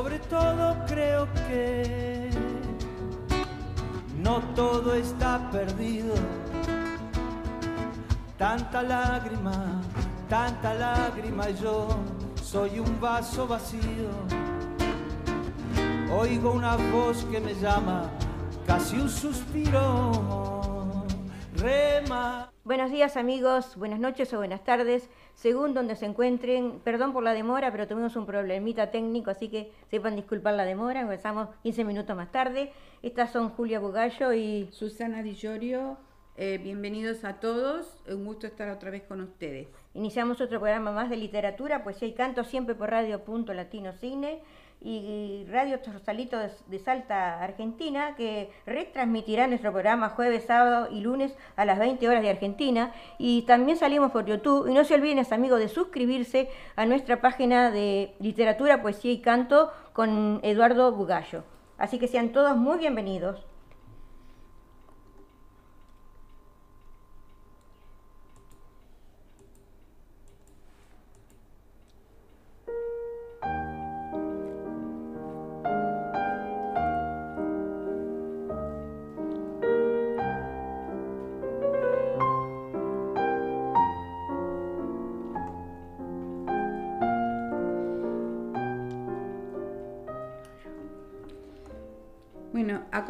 Sobre todo creo que no todo está perdido. Tanta lágrima, tanta lágrima y yo soy un vaso vacío. Oigo una voz que me llama, casi un suspiro. Rema. Buenos días amigos, buenas noches o buenas tardes, según donde se encuentren. Perdón por la demora, pero tuvimos un problemita técnico, así que sepan disculpar la demora. Empezamos 15 minutos más tarde. Estas son Julia Bugallo y Susana Di Llorio. Eh, bienvenidos a todos, un gusto estar otra vez con ustedes. Iniciamos otro programa más de literatura, poesía y canto, siempre por Radio Punto Latino Cine y Radio Torsalito de Salta, Argentina, que retransmitirá nuestro programa jueves, sábado y lunes a las 20 horas de Argentina. Y también salimos por YouTube. Y no se olviden, amigos, de suscribirse a nuestra página de literatura, poesía y canto con Eduardo Bugallo. Así que sean todos muy bienvenidos.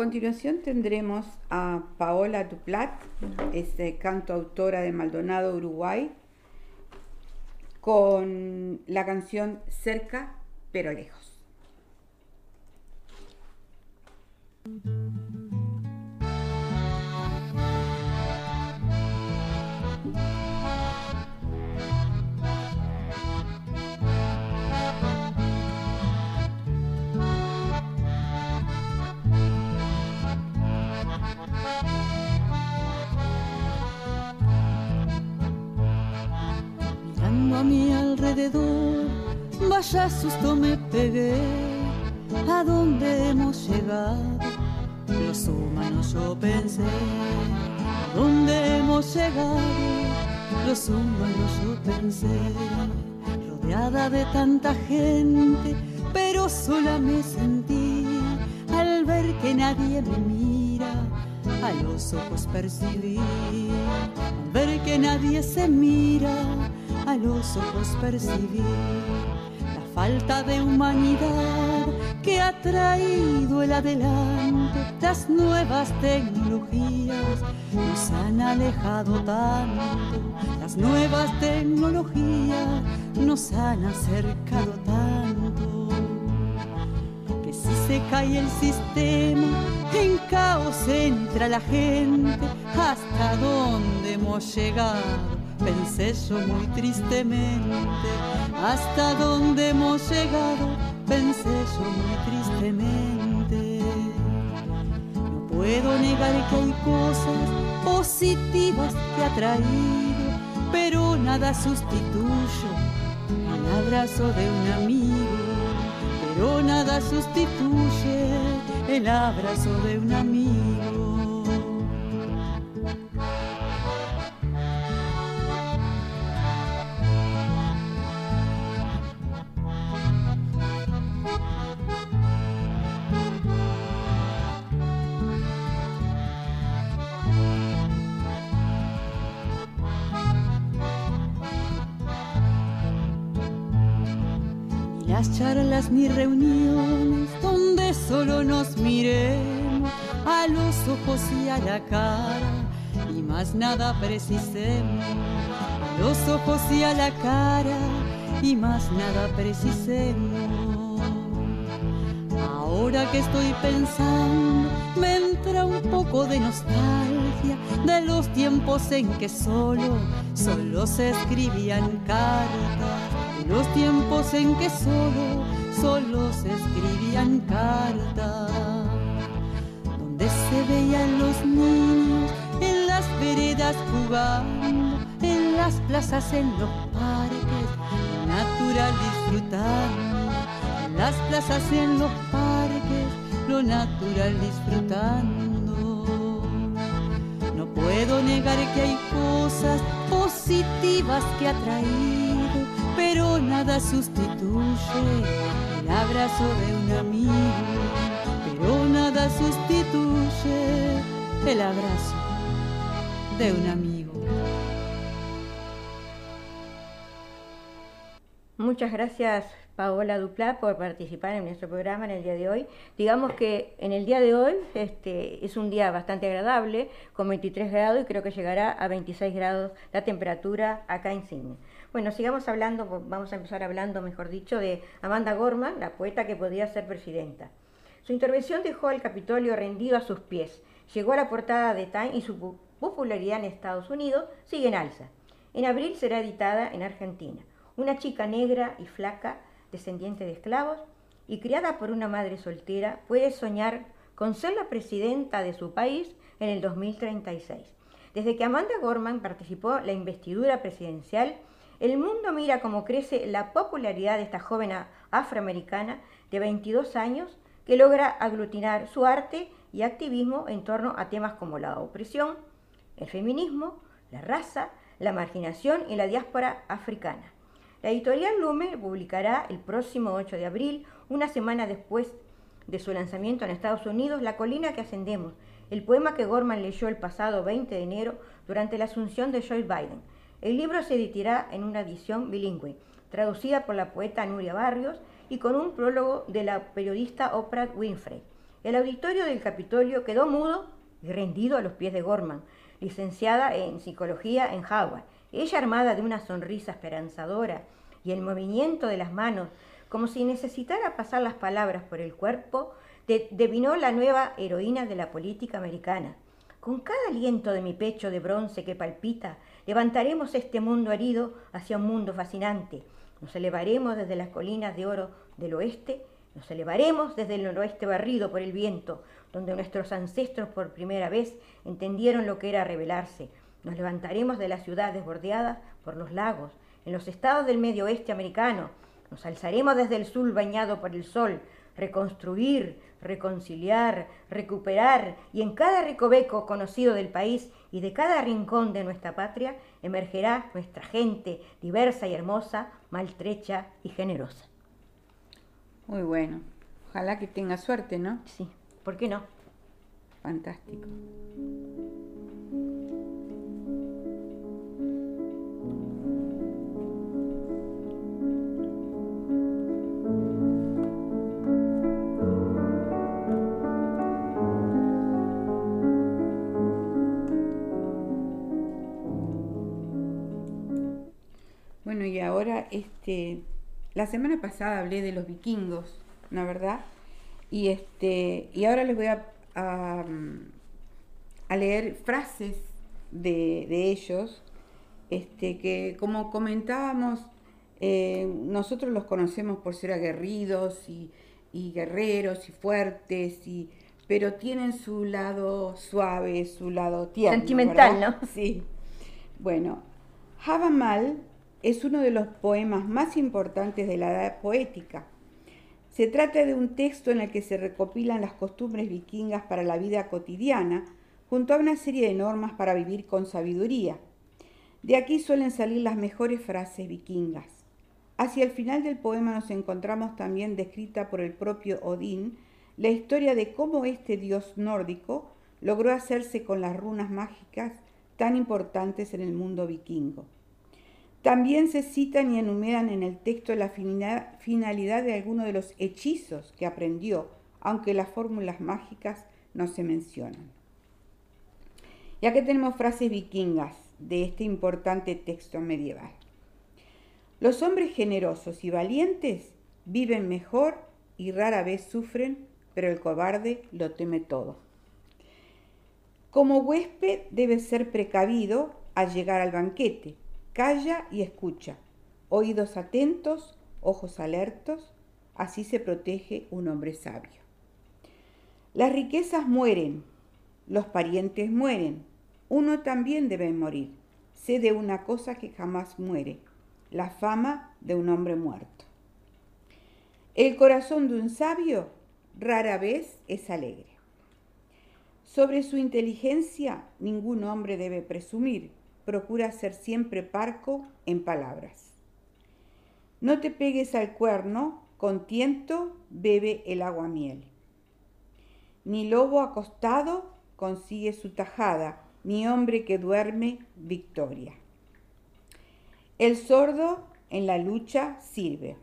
Continuación tendremos a Paola Duplat, este canto autora de Maldonado, Uruguay, con la canción Cerca pero lejos. A mi alrededor, vaya susto me pegué. ¿A dónde hemos llegado? Los humanos yo pensé. ¿A dónde hemos llegado? Los humanos yo pensé. Rodeada de tanta gente, pero sola me sentí al ver que nadie me mira. A los ojos percibí, al ver que nadie se mira a los ojos percibir la falta de humanidad que ha traído el adelanto. Las nuevas tecnologías nos han alejado tanto. Las nuevas tecnologías nos han acercado tanto. Que si se cae el sistema, en caos entra la gente. ¿Hasta dónde hemos llegado? Pensé yo muy tristemente, hasta dónde hemos llegado, pensé yo muy tristemente. No puedo negar que hay cosas positivas que ha traído, pero nada sustituye el abrazo de un amigo, pero nada sustituye el abrazo de un amigo. Charlas ni reuniones donde solo nos miremos a los ojos y a la cara. Y más nada precisemos a los ojos y a la cara. Y más nada precisemos. Ahora que estoy pensando me entra un poco de nostalgia de los tiempos en que solo solo se escribían cartas los tiempos en que solo, solo se escribían cartas, donde se veían los niños en las veredas jugando, en las plazas, en los parques, natural disfrutando, en las plazas, en los parques, lo natural disfrutando. No puedo negar que hay cosas positivas que ha traído pero nada sustituye el abrazo de un amigo, pero nada sustituye el abrazo de un amigo. Muchas gracias Paola Duplá por participar en nuestro programa en el día de hoy. Digamos que en el día de hoy este, es un día bastante agradable, con 23 grados y creo que llegará a 26 grados la temperatura acá en Cine. Bueno, sigamos hablando, vamos a empezar hablando, mejor dicho, de Amanda Gorman, la poeta que podía ser presidenta. Su intervención dejó al Capitolio rendido a sus pies, llegó a la portada de Time y su popularidad en Estados Unidos sigue en alza. En abril será editada en Argentina. Una chica negra y flaca descendiente de esclavos, y criada por una madre soltera, puede soñar con ser la presidenta de su país en el 2036. Desde que Amanda Gorman participó en la investidura presidencial, el mundo mira cómo crece la popularidad de esta joven afroamericana de 22 años que logra aglutinar su arte y activismo en torno a temas como la opresión, el feminismo, la raza, la marginación y la diáspora africana. La editorial Lume publicará el próximo 8 de abril, una semana después de su lanzamiento en Estados Unidos, La colina que ascendemos, el poema que Gorman leyó el pasado 20 de enero durante la asunción de Joe Biden. El libro se editará en una edición bilingüe, traducida por la poeta Nuria Barrios y con un prólogo de la periodista Oprah Winfrey. El auditorio del Capitolio quedó mudo y rendido a los pies de Gorman, licenciada en psicología en Howard ella armada de una sonrisa esperanzadora y el movimiento de las manos, como si necesitara pasar las palabras por el cuerpo, devinó la nueva heroína de la política americana. Con cada aliento de mi pecho de bronce que palpita, levantaremos este mundo herido hacia un mundo fascinante. Nos elevaremos desde las colinas de oro del oeste, nos elevaremos desde el noroeste barrido por el viento, donde nuestros ancestros por primera vez entendieron lo que era rebelarse, nos levantaremos de las ciudades bordeadas por los lagos, en los estados del medio oeste americano. Nos alzaremos desde el sur bañado por el sol, reconstruir, reconciliar, recuperar, y en cada recoveco conocido del país y de cada rincón de nuestra patria emergerá nuestra gente diversa y hermosa, maltrecha y generosa. Muy bueno. Ojalá que tenga suerte, ¿no? Sí, ¿por qué no? Fantástico. Y ahora, este, la semana pasada hablé de los vikingos, ¿no verdad? Y este, y ahora les voy a, a, leer frases de, ellos, este, que como comentábamos, eh, nosotros los conocemos por ser aguerridos y, guerreros y fuertes, y, pero tienen su lado suave, su lado tierno. Sentimental, ¿no? Sí. Bueno, Havamal es uno de los poemas más importantes de la edad poética. Se trata de un texto en el que se recopilan las costumbres vikingas para la vida cotidiana, junto a una serie de normas para vivir con sabiduría. De aquí suelen salir las mejores frases vikingas. Hacia el final del poema nos encontramos también descrita por el propio Odín la historia de cómo este dios nórdico logró hacerse con las runas mágicas tan importantes en el mundo vikingo. También se citan y enumeran en el texto la finalidad de algunos de los hechizos que aprendió, aunque las fórmulas mágicas no se mencionan. Ya que tenemos frases vikingas de este importante texto medieval. Los hombres generosos y valientes viven mejor y rara vez sufren, pero el cobarde lo teme todo. Como huésped debe ser precavido al llegar al banquete, Calla y escucha, oídos atentos, ojos alertos, así se protege un hombre sabio. Las riquezas mueren, los parientes mueren, uno también debe morir. Sé de una cosa que jamás muere, la fama de un hombre muerto. El corazón de un sabio rara vez es alegre. Sobre su inteligencia ningún hombre debe presumir, procura ser siempre parco en palabras. No te pegues al cuerno con tiento bebe el agua miel. Ni lobo acostado consigue su tajada, ni hombre que duerme victoria. El sordo en la lucha sirve.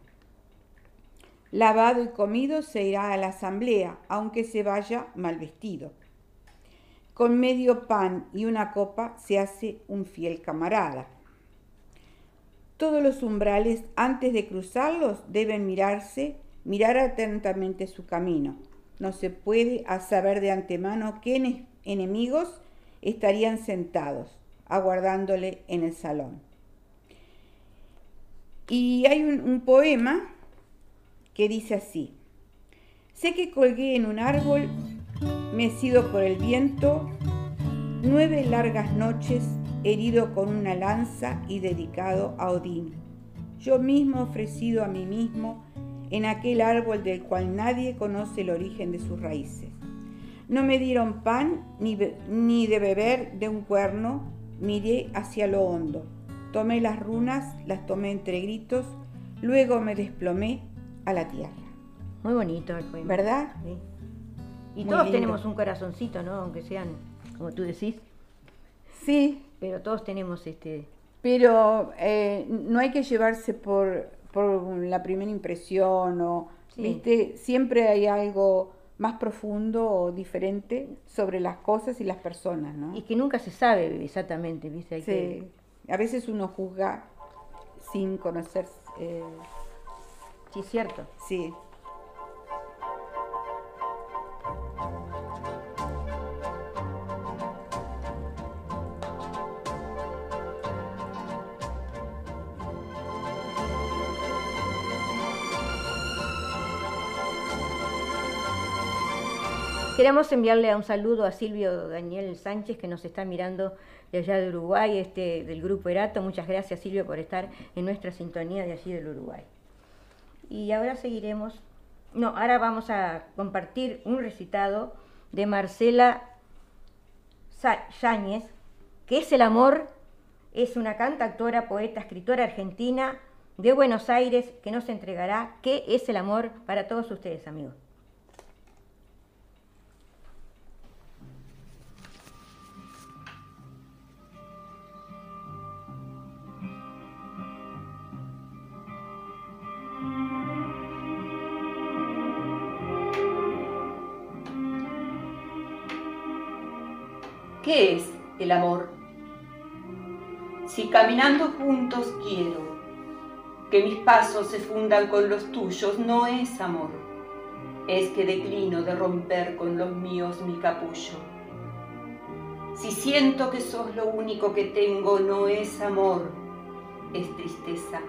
Lavado y comido se irá a la asamblea, aunque se vaya mal vestido. Con medio pan y una copa se hace un fiel camarada. Todos los umbrales, antes de cruzarlos, deben mirarse, mirar atentamente su camino. No se puede saber de antemano qué enemigos estarían sentados, aguardándole en el salón. Y hay un, un poema que dice así, sé que colgué en un árbol, mecido por el viento, nueve largas noches, herido con una lanza y dedicado a Odín, yo mismo ofrecido a mí mismo en aquel árbol del cual nadie conoce el origen de sus raíces. No me dieron pan ni, ni de beber de un cuerno, miré hacia lo hondo, tomé las runas, las tomé entre gritos, luego me desplomé a la tierra. Muy bonito el poema. ¿Verdad? Sí. Y Muy todos lindo. tenemos un corazoncito, ¿no? Aunque sean, como tú decís, Sí, pero todos tenemos este... pero eh, no hay que llevarse por, por la primera impresión o, Sí. viste, siempre hay algo más profundo o diferente sobre las cosas y las personas, ¿no? Y que nunca se sabe exactamente, ¿viste? Hay Sí. que- A veces uno juzga sin conocer, eh, Sí, es cierto. sí. Queremos enviarle un saludo a Silvio Daniel Sánchez que nos está mirando de allá de Uruguay, este, del grupo Erato. Muchas gracias Silvio por estar en nuestra sintonía de allí del Uruguay. Y ahora seguiremos, no, ahora vamos a compartir un recitado de Marcela Yáñez, que es el amor, es una cantautora, poeta, escritora argentina de Buenos Aires que nos entregará qué es el amor para todos ustedes amigos. ¿Qué es el amor? Si caminando juntos quiero que mis pasos se fundan con los tuyos, no es amor. Es que declino de romper con los míos mi capullo. Si siento que sos lo único que tengo, no es amor, es tristeza.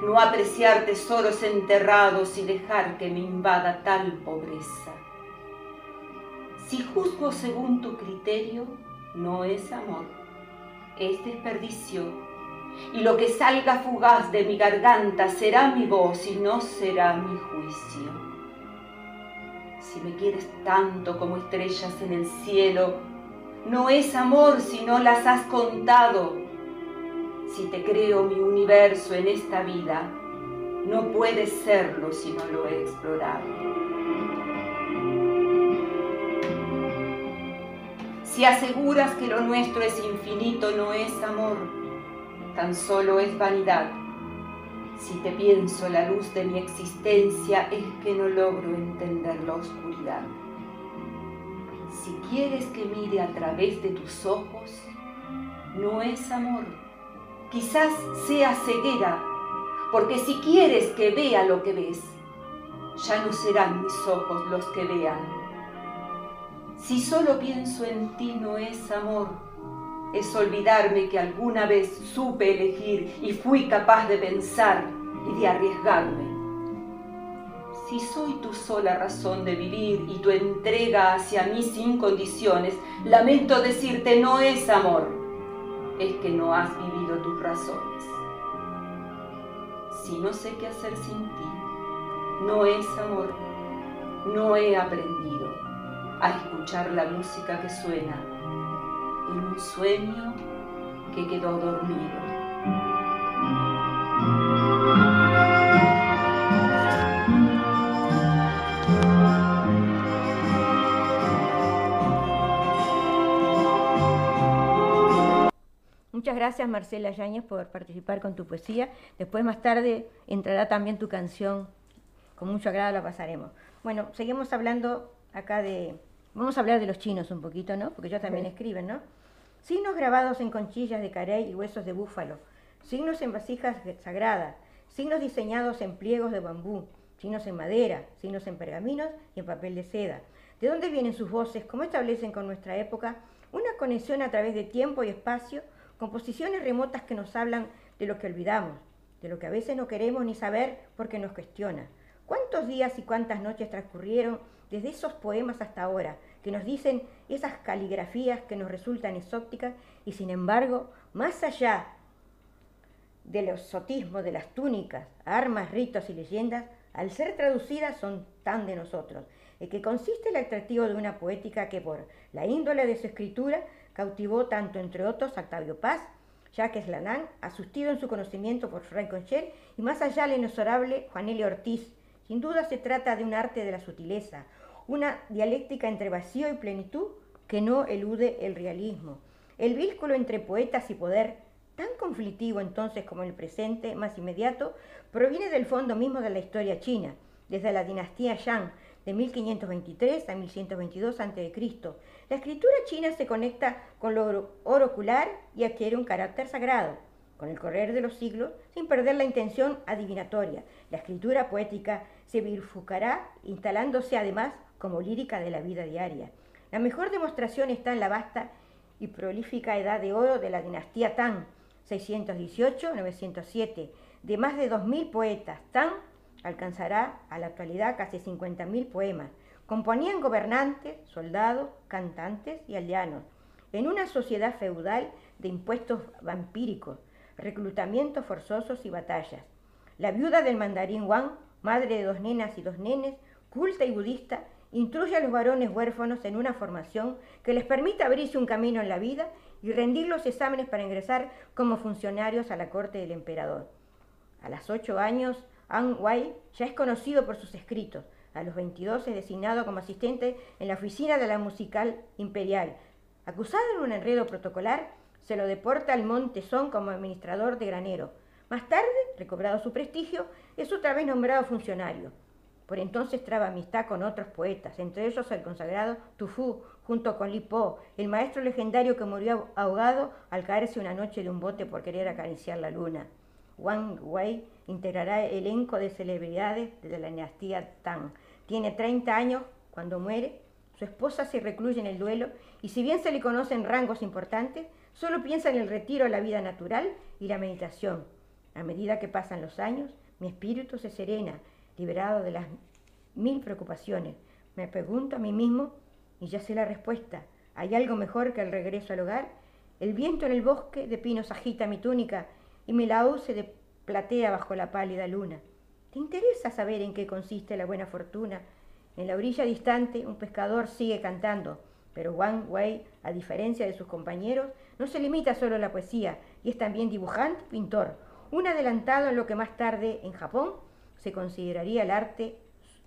No apreciar tesoros enterrados y dejar que me invada tal pobreza. Si juzgo según tu criterio, no es amor, es desperdicio. Y lo que salga fugaz de mi garganta será mi voz y no será mi juicio. Si me quieres tanto como estrellas en el cielo, no es amor si no las has contado. Si te creo mi universo en esta vida, no puede serlo si no lo he explorado. Si aseguras que lo nuestro es infinito, no es amor, tan solo es vanidad. Si te pienso la luz de mi existencia, es que no logro entender la oscuridad. Si quieres que mire a través de tus ojos, no es amor, quizás sea ceguera, porque si quieres que vea lo que ves, ya no serán mis ojos los que vean, si solo pienso en ti no es amor, es olvidarme que alguna vez supe elegir y fui capaz de pensar y de arriesgarme. Si soy tu sola razón de vivir y tu entrega hacia mí sin condiciones, lamento decirte no es amor, es que no has vivido tus razones. Si no sé qué hacer sin ti, no es amor, no he aprendido a escuchar la música que suena en un sueño que quedó dormido. Muchas gracias Marcela Yáñez por participar con tu poesía. Después más tarde entrará también tu canción. Con mucho agrado la pasaremos. Bueno, seguimos hablando acá de Vamos a hablar de los chinos un poquito, ¿no? Porque ellos también escriben, ¿no? Signos grabados en conchillas de carey y huesos de búfalo. Signos en vasijas sagradas. Signos diseñados en pliegos de bambú. Signos en madera. Signos en pergaminos y en papel de seda. ¿De dónde vienen sus voces? ¿Cómo establecen con nuestra época una conexión a través de tiempo y espacio, composiciones remotas que nos hablan de lo que olvidamos, de lo que a veces no queremos ni saber porque nos cuestiona. ¿Cuántos días y cuántas noches transcurrieron desde esos poemas hasta ahora, que nos dicen esas caligrafías que nos resultan exóticas y sin embargo, más allá del exotismo de las túnicas, armas, ritos y leyendas, al ser traducidas son tan de nosotros, en que consiste el atractivo de una poética que por la índole de su escritura cautivó tanto, entre otros, a Octavio Paz, Jacques Lanán, asustido en su conocimiento por Frank Concher, y más allá el inexorable Juanelio Ortiz. Sin duda se trata de un arte de la sutileza, una dialéctica entre vacío y plenitud que no elude el realismo. El vínculo entre poetas y poder, tan conflictivo entonces como el presente más inmediato, proviene del fondo mismo de la historia china, desde la dinastía Shang, de 1523 a 1122 a.C. La escritura china se conecta con lo orocular y adquiere un carácter sagrado. Con el correr de los siglos, sin perder la intención adivinatoria, la escritura poética se bifurcará, instalándose además como lírica de la vida diaria. La mejor demostración está en la vasta y prolífica edad de oro de la dinastía Tang, 618-907, de más de 2.000 poetas. Tang alcanzará a la actualidad casi 50.000 poemas. Componían gobernantes, soldados, cantantes y aldeanos, en una sociedad feudal de impuestos vampíricos, reclutamientos forzosos y batallas. La viuda del mandarín Wang, madre de dos nenas y dos nenes, culta y budista, instruye a los varones huérfanos en una formación que les permita abrirse un camino en la vida y rendir los exámenes para ingresar como funcionarios a la corte del emperador. A los ocho años An Wei ya es conocido por sus escritos. A los 22 es designado como asistente en la oficina de la musical imperial. Acusado en un enredo protocolar, se lo deporta al Monte Son como administrador de granero. Más tarde, recobrado su prestigio, es otra vez nombrado funcionario. Por entonces traba amistad con otros poetas, entre ellos el consagrado Tufu, junto con Li Po, el maestro legendario que murió ahogado al caerse una noche de un bote por querer acariciar la luna. Wang Wei integrará el elenco de celebridades de la dinastía Tang. Tiene 30 años cuando muere, su esposa se recluye en el duelo y si bien se le conocen rangos importantes, solo piensa en el retiro a la vida natural y la meditación. A medida que pasan los años, mi espíritu se serena, liberado de las mil preocupaciones. Me pregunto a mí mismo y ya sé la respuesta. ¿Hay algo mejor que el regreso al hogar? El viento en el bosque de pinos agita mi túnica y mi laúd se platea bajo la pálida luna. ¿Te interesa saber en qué consiste la buena fortuna? En la orilla distante un pescador sigue cantando, pero Wang Wei, a diferencia de sus compañeros, no se limita solo a la poesía y es también dibujante y pintor, un adelantado en lo que más tarde en Japón se consideraría el arte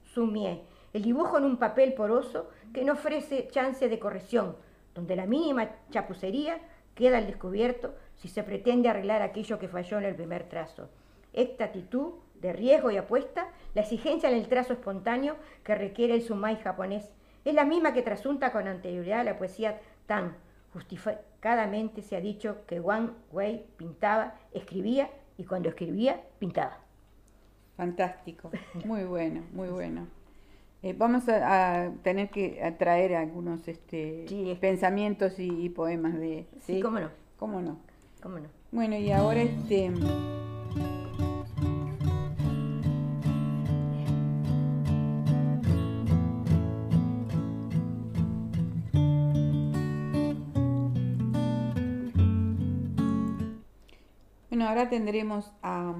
sumie, el dibujo en un papel poroso que no ofrece chance de corrección, donde la mínima chapucería queda al descubierto si se pretende arreglar aquello que falló en el primer trazo. Esta actitud de riesgo y apuesta, la exigencia en el trazo espontáneo que requiere el sumai japonés, es la misma que trasunta con anterioridad la poesía Tan. Justificadamente se ha dicho que Wang Wei pintaba, escribía y cuando escribía, pintaba. Fantástico, muy bueno, muy bueno. Eh, vamos a, tener que traer algunos este, pensamientos y, poemas de... ¿sí? cómo no. ¿Cómo no? ¿Cómo no? Bueno, y ahora este... Bueno, ahora tendremos a,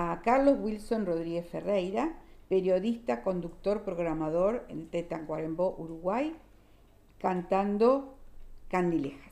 a Carlos Wilson Rodríguez Ferreira, periodista, conductor, programador en Tetancuarembó, Uruguay, cantando Candilejas.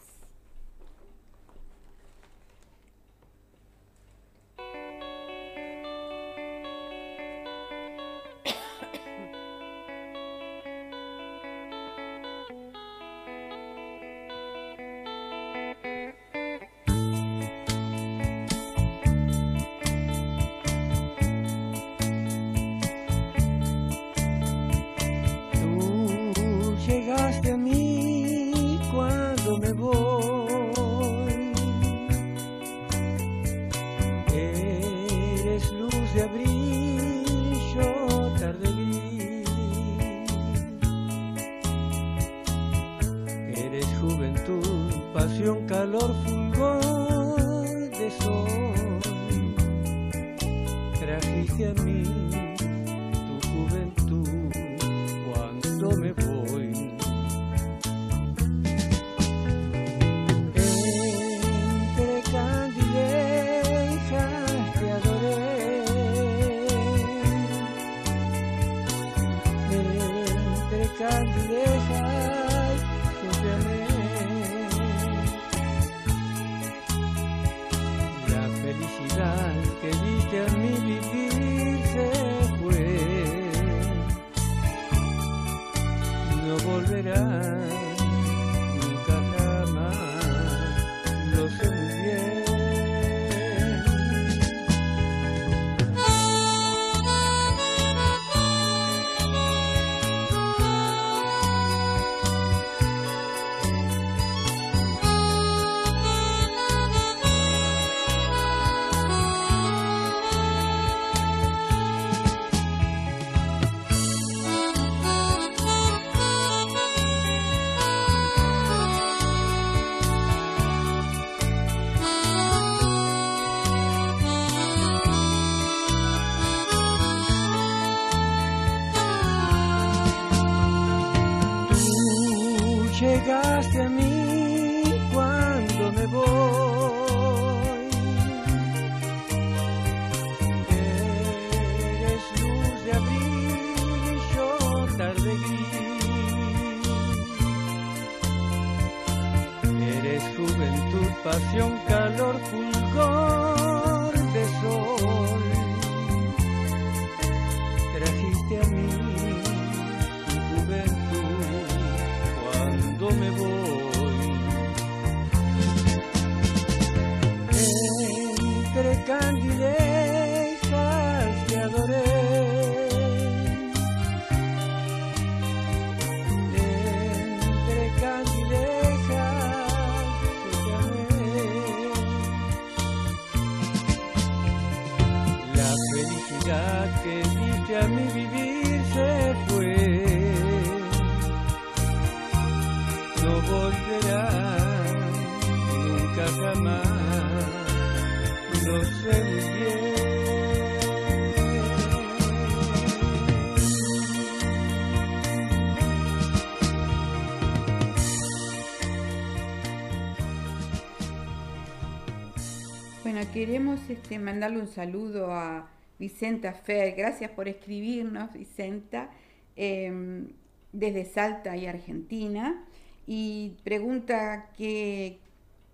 Bueno, queremos este, mandarle un saludo a Vicenta Fer. Gracias por escribirnos, Vicenta, eh, desde Salta y Argentina. Y pregunta qué,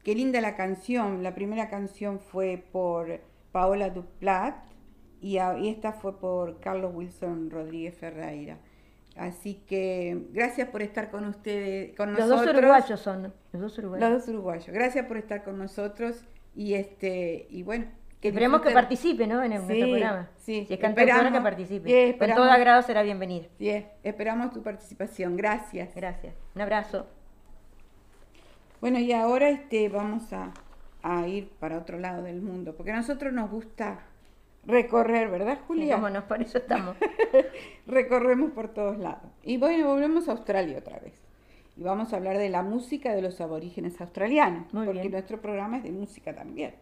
qué linda la canción. La primera canción fue por Paola Duplat y, a- y esta fue por Carlos Wilson Rodríguez Ferreira. Así que gracias por estar con ustedes, con Los nosotros. dos uruguayos son, los dos uruguayos. Los dos uruguayos. Gracias por estar con nosotros y este y bueno. Esperemos que participe, ¿no? En el- Sí, nuestro programa. sí, Si es cantautora, que participe. Sí, Con todo agrado será bienvenida. Sí, esperamos tu participación. Gracias. Gracias. Un abrazo. Bueno, y ahora este vamos a, a ir para otro lado del mundo, porque a nosotros nos gusta recorrer, ¿verdad, Julia? Vámonos, por eso estamos. Recorremos por todos lados. Y bueno, volvemos a Australia otra vez. Y vamos a hablar de la música de los aborígenes australianos, Muy porque bien. nuestro programa es de música también.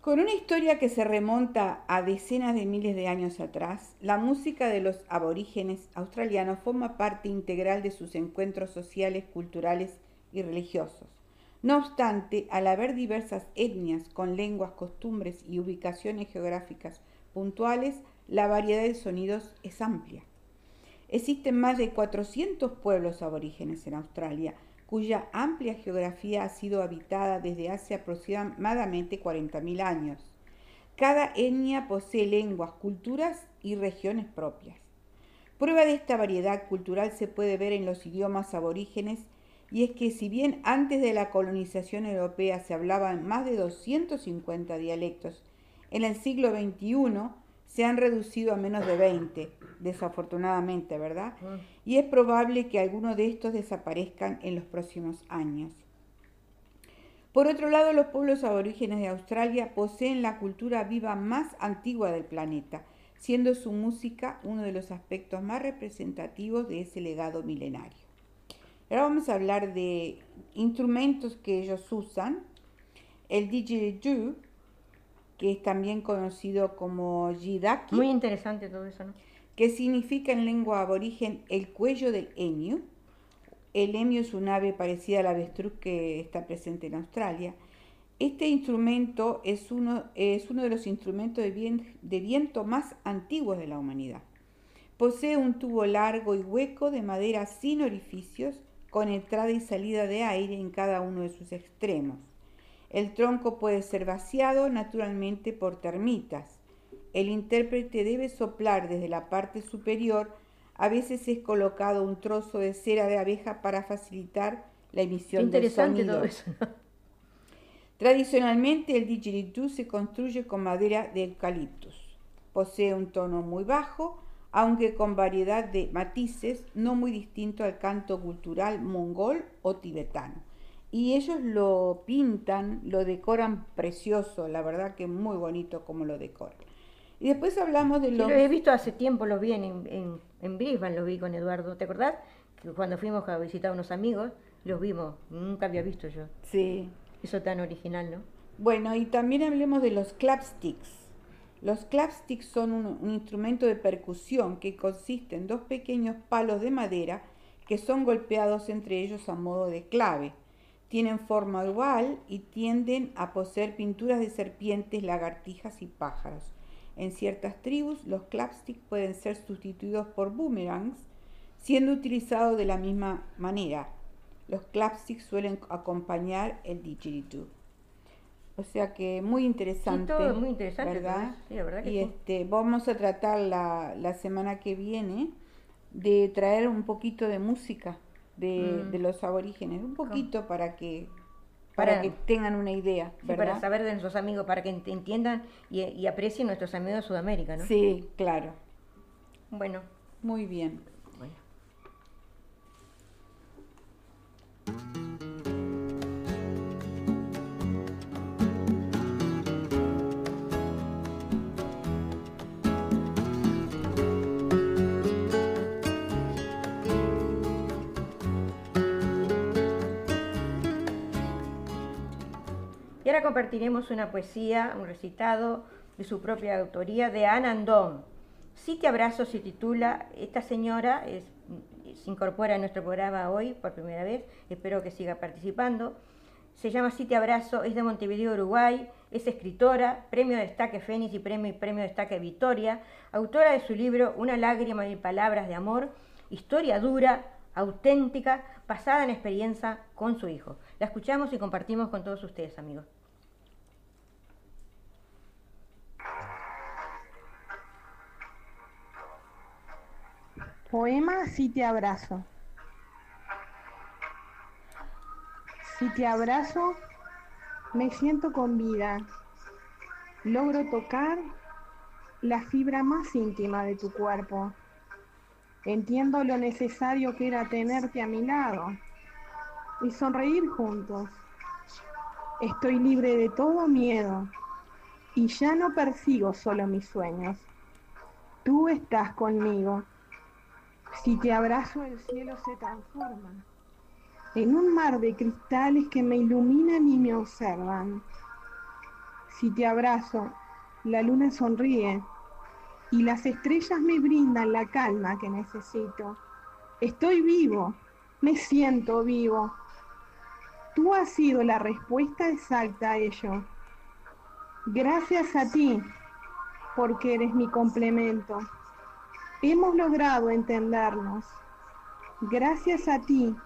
Con una historia que se remonta a decenas de miles de años atrás, la música de los aborígenes australianos forma parte integral de sus encuentros sociales, culturales y religiosos. No obstante, al haber diversas etnias con lenguas, costumbres y ubicaciones geográficas puntuales, la variedad de sonidos es amplia. Existen más de 400 pueblos aborígenes en Australia, cuya amplia geografía ha sido habitada desde hace aproximadamente 40.000 años. Cada etnia posee lenguas, culturas y regiones propias. Prueba de esta variedad cultural se puede ver en los idiomas aborígenes y es que si bien antes de la colonización europea se hablaban más de 250 dialectos, en el siglo XXI se han reducido a menos de 20, desafortunadamente, ¿verdad? Y es probable que algunos de estos desaparezcan en los próximos años. Por otro lado, los pueblos aborígenes de Australia poseen la cultura viva más antigua del planeta, siendo su música uno de los aspectos más representativos de ese legado milenario. Ahora vamos a hablar de instrumentos que ellos usan. El didgeridoo, que es también conocido como jidaki. Muy interesante todo eso, ¿no? Que significa en lengua aborigen el cuello del emu. El emu es un ave parecida al avestruz que está presente en Australia. Este instrumento es uno, es uno de los instrumentos de, de viento más antiguos de la humanidad. Posee un tubo largo y hueco de madera sin orificios, con entrada y salida de aire en cada uno de sus extremos. El tronco puede ser vaciado naturalmente por termitas. El intérprete debe soplar desde la parte superior. A veces es colocado un trozo de cera de abeja para facilitar la emisión del sonido. Todo eso, Tradicionalmente el didgeridoo se construye con madera de eucaliptus. Posee un tono muy bajo, aunque con variedad de matices no muy distinto al canto cultural mongol o tibetano. Y ellos lo pintan, lo decoran precioso, la verdad que muy bonito como lo decoran. Y después hablamos de los... lo he visto hace tiempo, lo vi en, en, en Brisbane, lo vi con Eduardo, ¿te acordás? Cuando fuimos a visitar a unos amigos, los vimos, nunca había visto yo. Sí. Eso tan original, ¿no? Bueno, y también hablemos de los clapsticks. Los clapsticks son un, instrumento de percusión que consiste en dos pequeños palos de madera que son golpeados entre ellos a modo de clave. Tienen forma igual y tienden a poseer pinturas de serpientes, lagartijas y pájaros. En ciertas tribus, los clapsticks pueden ser sustituidos por boomerangs, siendo utilizados de la misma manera. Los clapsticks suelen acompañar el didgeridoo. O sea que muy interesante. todo muy interesante, ¿verdad? Sí, la verdad que y este, vamos a tratar la, la, semana que viene de traer un poquito de música de, mm. de los aborígenes, un poquito para que para, que tengan una idea, ¿verdad? para saber de nuestros amigos, para que entiendan y, y aprecien nuestros amigos de Sudamérica, ¿no? Sí, claro. Bueno. Muy bien. Y ahora compartiremos una poesía, un recitado de su propia autoría de Anne Andón. Si te abrazo se titula, esta señora se incorpora a nuestro programa hoy por primera vez, espero que siga participando. Se llama Si te abrazo, es de Montevideo, Uruguay, es escritora, premio de destaque Fénix y premio, premio de destaque Victoria, autora de su libro Una lágrima y palabras de amor, historia dura, auténtica, basada en experiencia con su hijo. La escuchamos y compartimos con todos ustedes, amigos. Poema Si te abrazo. Si te abrazo, me siento con vida. Logro tocar la fibra más íntima de tu cuerpo. Entiendo lo necesario que era tenerte a mi lado y sonreír juntos. Estoy libre de todo miedo y ya no persigo solo mis sueños. Tú estás conmigo. Si te abrazo el cielo se transforma en un mar de cristales que me iluminan y me observan. Si te abrazo, la luna sonríe y las estrellas me brindan la calma que necesito. Estoy vivo, me siento vivo. Tú has sido la respuesta exacta a ello. Gracias a ti, porque eres mi complemento. Hemos logrado entendernos. Gracias a ti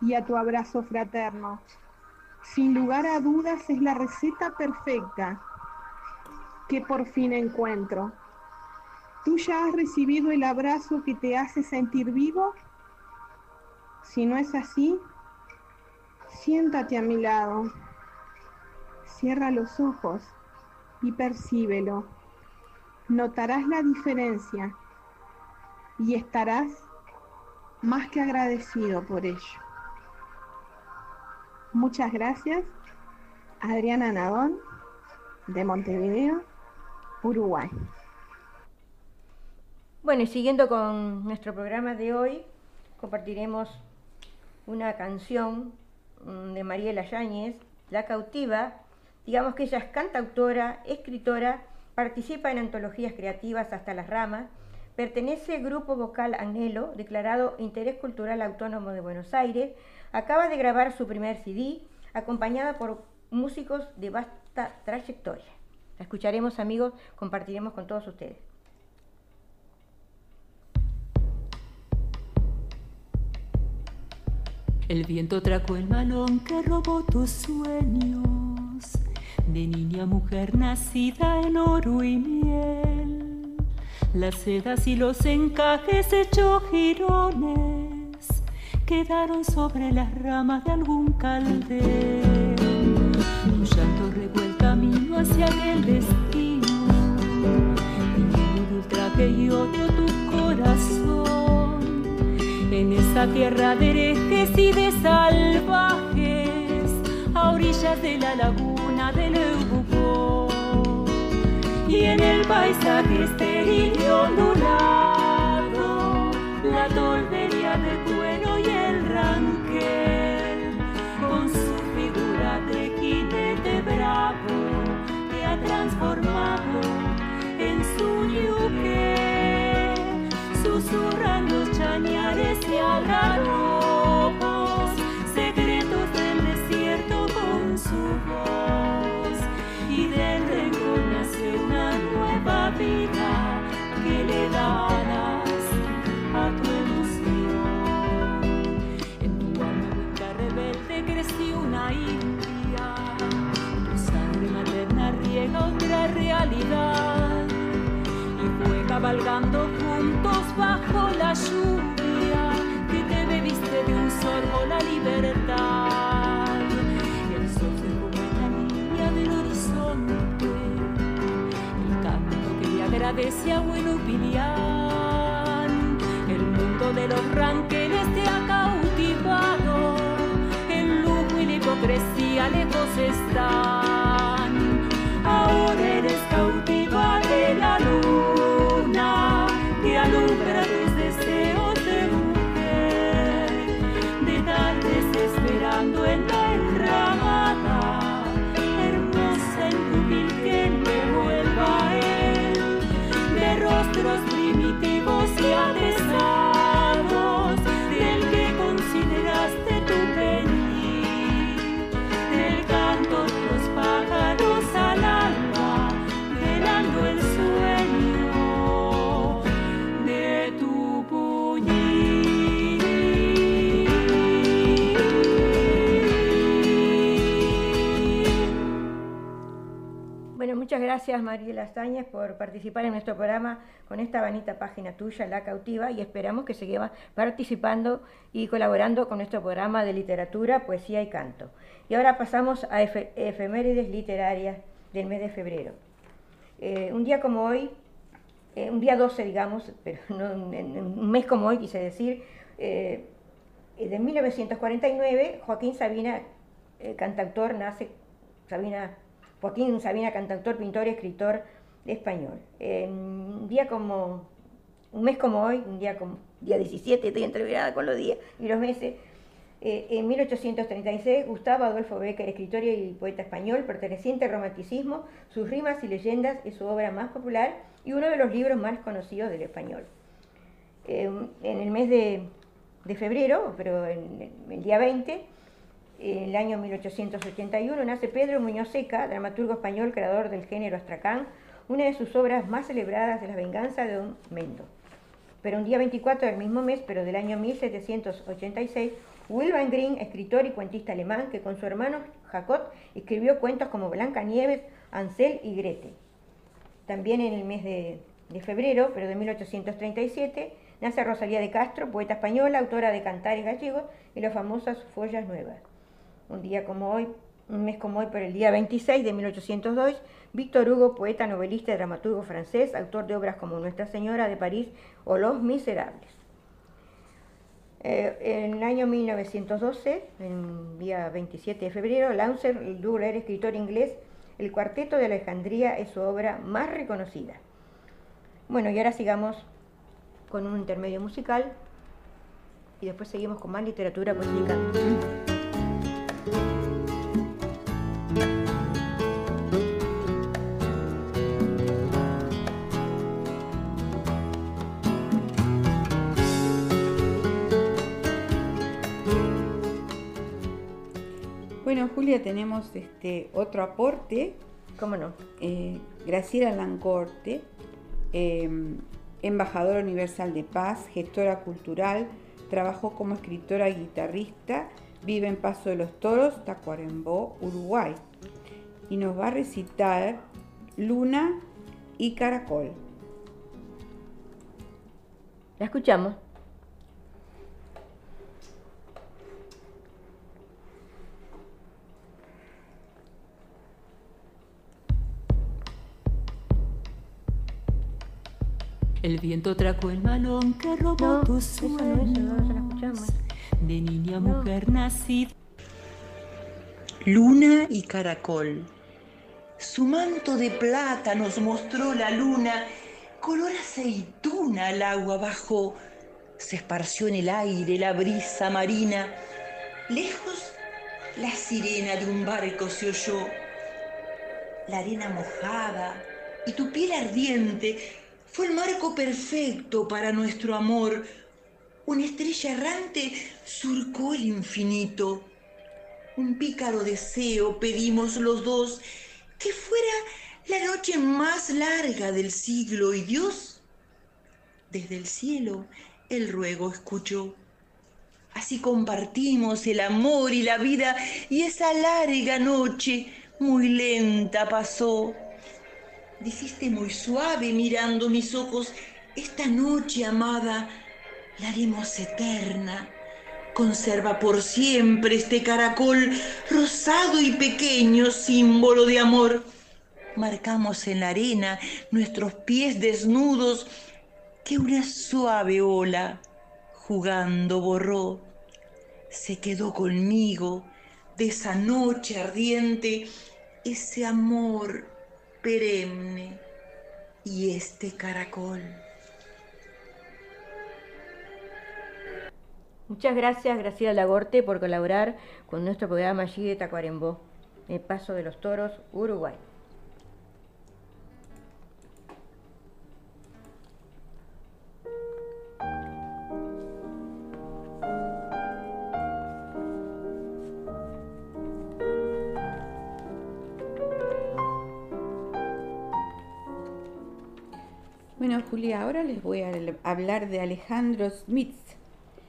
y a tu abrazo fraterno. Sin lugar a dudas es la receta perfecta que por fin encuentro. ¿Tú ya has recibido el abrazo que te hace sentir vivo? Si no es así, siéntate a mi lado. Cierra los ojos y percíbelo. Notarás la diferencia y estarás más que agradecido por ello. Muchas gracias, Adriana Nadón, de Montevideo, Uruguay. Bueno, y siguiendo con nuestro programa de hoy, compartiremos una canción mm, de Mariela Yáñez, La cautiva. Digamos que ella es cantautora, escritora, participa en antologías creativas hasta las ramas, pertenece al grupo vocal Anhelo, declarado Interés Cultural Autónomo de Buenos Aires, acaba de grabar su primer CD, acompañada por músicos de vasta trayectoria. La escucharemos amigos, compartiremos con todos ustedes. El viento trajo el malón que robó tus sueños, de niña mujer nacida en oro y miel. Las sedas y los encajes hechos jirones quedaron sobre las ramas de algún caldén. Tu llanto revuelto el camino hacia aquel destino, y ultraje y odio tu corazón en esa tierra de herejes y de salvajes, a orillas de la laguna Y en el paisaje estéril y ondulado, la toldería de cuero y el ranquel, cabalgando juntos bajo la lluvia, que te bebiste de un sorbo la libertad. El sol en la línea del horizonte, el canto que le agradece a Bueno Pilián. El mundo de los ranqueles te ha cautivado, el lujo y la hipocresía lejos están. Ahora eres cautiva de la luz muchas gracias Mariela Astañez por participar en nuestro programa con esta bonita página tuya, La Cautiva, y esperamos que siga participando y colaborando con nuestro programa de literatura, poesía y canto. Y ahora pasamos a efemérides literarias del mes de febrero. Eh, un día como hoy, eh, un día 12 digamos, pero no, un mes como hoy quise decir, eh, de 1949, Joaquín Sabina, cantautor, nace, Sabina Joaquín Sabina, cantautor, pintor y escritor español. un día como, un mes como hoy, un día como, día 17, estoy entreverada con los días y los meses, eh, en 1836, Gustavo Adolfo Becker, escritor y poeta español, perteneciente al romanticismo, sus rimas y leyendas es su obra más popular y uno de los libros más conocidos del español. en el mes de, febrero, pero en, el día 20, en el año 1881 nace Pedro Muñoz Seca, dramaturgo español, creador del género astracán, una de sus obras más celebradas es La venganza de Don Mendo. Pero un día 24 del mismo mes, pero del año 1786, Wilhelm Grimm, escritor y cuentista alemán, que con su hermano Jacob escribió cuentos como Blanca Nieves, Ansel y Grete. También en el mes de, de febrero, pero de 1837, nace Rosalía de Castro, poeta española, autora de Cantares gallegos y las famosas Follas Nuevas un día como hoy, un mes como hoy, pero el día 26 de 1802, Víctor Hugo, poeta, novelista y dramaturgo francés, autor de obras como Nuestra Señora de París o Los Miserables. Eh, en el año 1912, el día 27 de febrero, Launcer Durer, escritor inglés, El Cuarteto de Alejandría es su obra más reconocida. Bueno, y ahora sigamos con un intermedio musical y después seguimos con más literatura, poesía Bueno, Julia, tenemos este otro aporte. ¿Cómo no? Eh, Graciela Lancorte, eh, embajadora universal de paz, gestora cultural, trabajó como escritora y guitarrista, vive en Paso de los Toros, Tacuarembó, Uruguay. Y nos va a recitar Luna y Caracol. La escuchamos. El viento trajo el malón que robó No, tus sueños. no, no. De niña mujer nacida. Luna y caracol. Su manto de plata nos mostró la luna, color aceituna al agua bajó. Se esparció en el aire la brisa marina. Lejos, la sirena de un barco se oyó. La arena mojada y tu piel ardiente fue el marco perfecto para nuestro amor. Una estrella errante surcó el infinito. Un pícaro deseo pedimos los dos, que fuera la noche más larga del siglo y Dios, desde el cielo, el ruego escuchó. Así compartimos el amor y la vida y esa larga noche muy lenta pasó. Dijiste muy suave mirando mis ojos, esta noche amada la haremos eterna. Conserva por siempre este caracol rosado y pequeño, símbolo de amor. Marcamos en la arena nuestros pies desnudos que una suave ola jugando borró. Se quedó conmigo de esa noche ardiente ese amor perenne y este caracol. Muchas gracias, Graciela Lagorte, por colaborar con nuestro programa allí de Tacuarembó, el Paso de los Toros, Uruguay. Hablar de Alejandro Smith,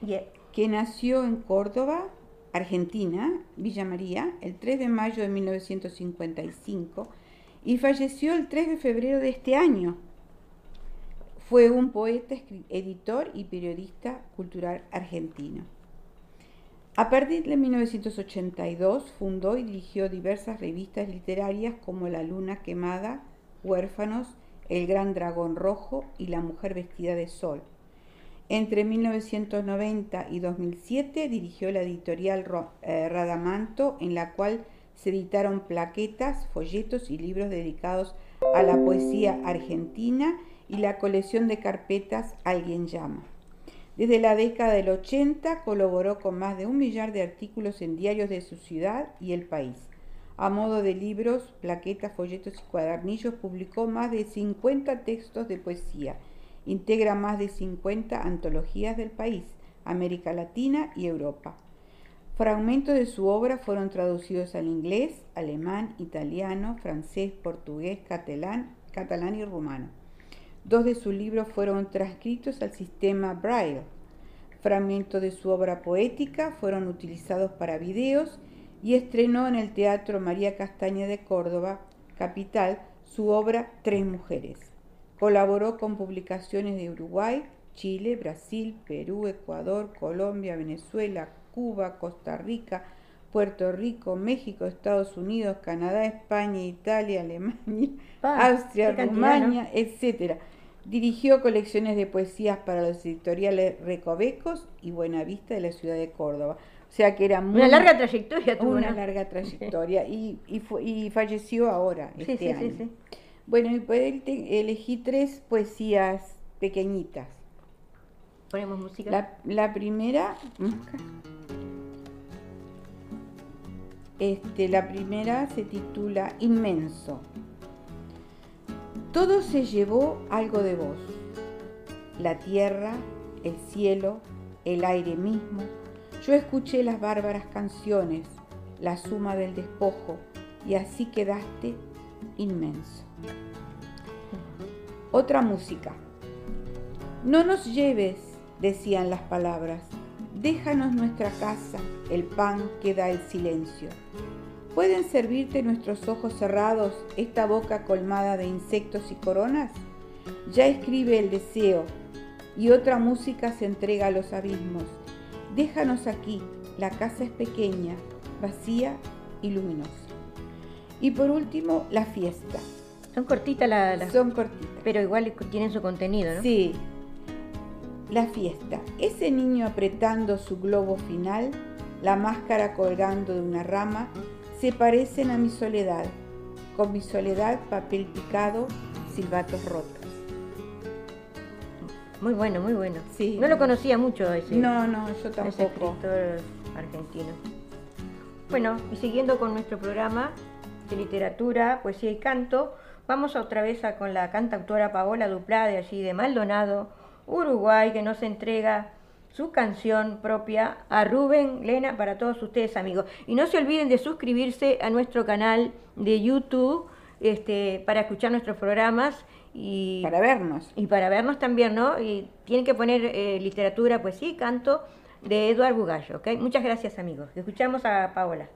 Yeah. que nació en Córdoba, Argentina, Villa María, el 3 de mayo de 1955 y falleció el 3 de febrero de este año. Fue un poeta, editor y periodista cultural argentino. A partir de 1982 fundó y dirigió diversas revistas literarias como La Luna Quemada, Huérfanos, El Gran Dragón Rojo y La Mujer Vestida de Sol. Entre 1990 y 2007 dirigió la editorial eh, Radamanto, en la cual se editaron plaquetas, folletos y libros dedicados a la poesía argentina y la colección de carpetas Alguien llama. Desde la década del 80 colaboró con más de un millar de artículos en diarios de su ciudad y el país. A modo de libros, plaquetas, folletos y cuadernillos, publicó más de 50 textos de poesía. Integra más de 50 antologías del país, América Latina y Europa. Fragmentos de su obra fueron traducidos al inglés, alemán, italiano, francés, portugués, catalán, catalán y rumano. Dos de sus libros fueron transcritos al sistema Braille. Fragmentos de su obra poética fueron utilizados para videos y estrenó en el Teatro María Castaña de Córdoba, capital, su obra Tres Mujeres. Colaboró con publicaciones de Uruguay, Chile, Brasil, Perú, Ecuador, Colombia, Venezuela, Cuba, Costa Rica, Puerto Rico, México, Estados Unidos, Canadá, España, Italia, Alemania, Pa, Austria, Rumania, etc. Dirigió colecciones de poesías para los editoriales Recovecos y Buenavista de la ciudad de Córdoba. O sea que era muy, Una larga trayectoria tuvo. una ¿no? larga trayectoria y, y, y falleció ahora, Sí, este sí, año. sí, sí. Bueno, y por él te- elegí tres poesías pequeñitas. ponemos música. La, la primera. Este, la primera se titula Inmenso. Todo se llevó algo de vos. La tierra, el cielo, el aire mismo. Yo escuché las bárbaras canciones, la suma del despojo, y así quedaste inmenso. Otra música. No nos lleves, decían las palabras. Déjanos nuestra casa, el pan que da el silencio. ¿Pueden servirte nuestros ojos cerrados, esta boca colmada de insectos y coronas? Ya escribe el deseo y otra música se entrega a los abismos. Déjanos aquí, la casa es pequeña, vacía y luminosa. Y por último, la fiesta. Son cortitas las... Son cortitas. Pero igual tienen su contenido, ¿no? Sí. La fiesta. Ese niño apretando su globo final, la máscara colgando de una rama, se parecen a mi soledad. Con mi soledad, papel picado, silbatos rotos. Muy bueno, muy bueno. Sí. No lo conocía mucho ese. No, no, yo ese tampoco. escritor argentino. Bueno, y siguiendo con nuestro programa de literatura, poesía y canto, vamos otra vez a, con la cantautora Paola Duplá de allí de Maldonado, Uruguay, que nos entrega su canción propia a Rubén Lena para todos ustedes amigos. Y no se olviden de suscribirse a nuestro canal de YouTube este, para escuchar nuestros programas y Para vernos. y para vernos también, ¿no? Y tienen que poner eh, literatura, poesía y canto de Eduardo Bugallo, ¿ok? Muchas gracias, amigos. Escuchamos a Paola.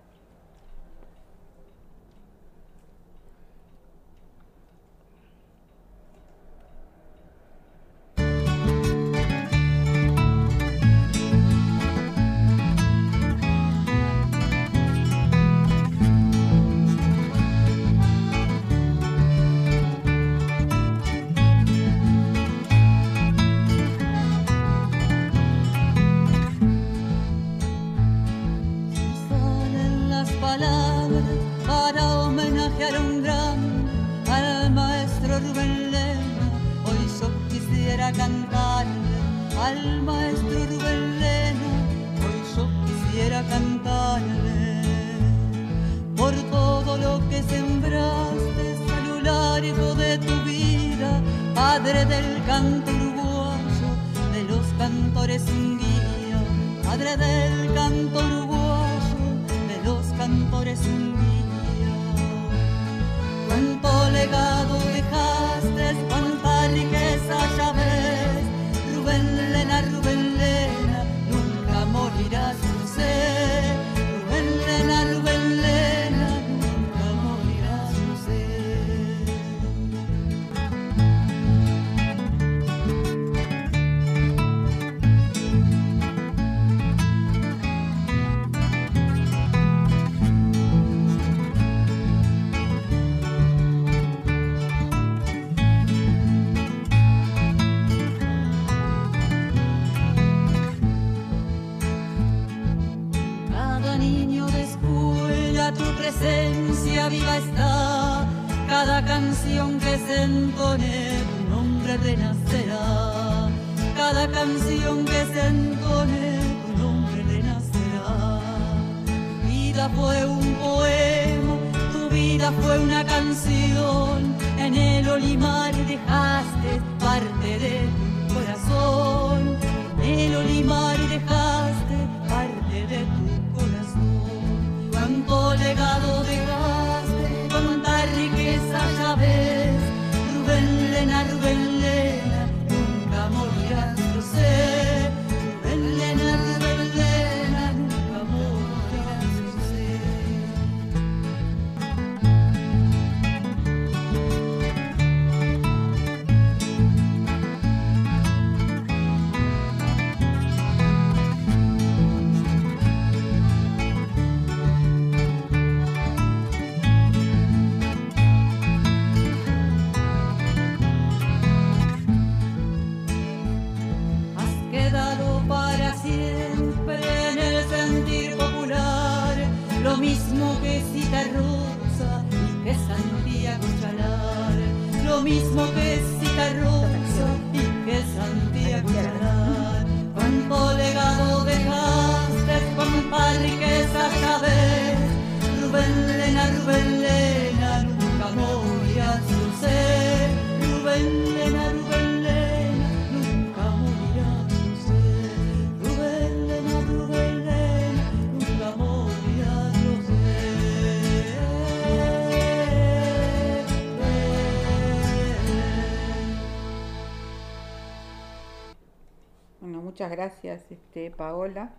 Muchas gracias, este, Paola.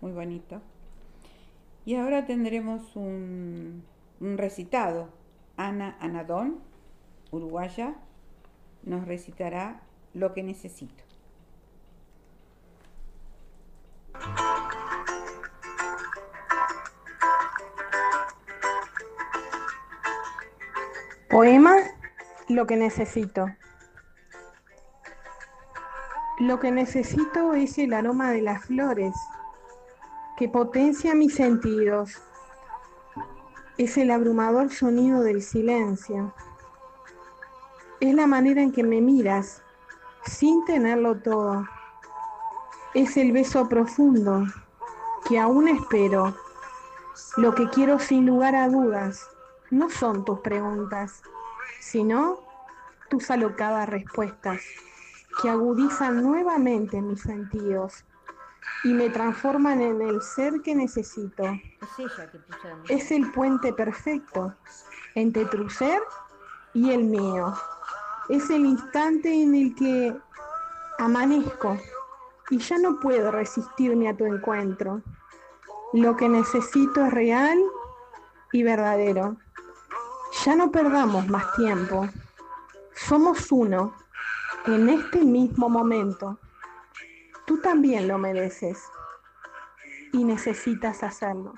Muy bonito. Y ahora tendremos un, un recitado. Ana Anadón, uruguaya, nos recitará lo que necesito. Poema Lo que necesito. Lo que necesito es el aroma de las flores que potencia mis sentidos. Es el abrumador sonido del silencio. Es la manera en que me miras sin tenerlo todo. Es el beso profundo que aún espero. Lo que quiero sin lugar a dudas no son tus preguntas, sino tus alocadas respuestas que agudizan nuevamente mis sentidos y me transforman en el ser que necesito. Es ella que puso Es el puente perfecto entre tu ser y el mío. Es el instante en el que amanezco y ya no puedo resistirme a tu encuentro. Lo que necesito es real y verdadero. Ya no perdamos más tiempo. Somos uno en este mismo momento. Tú también lo mereces y necesitas hacerlo.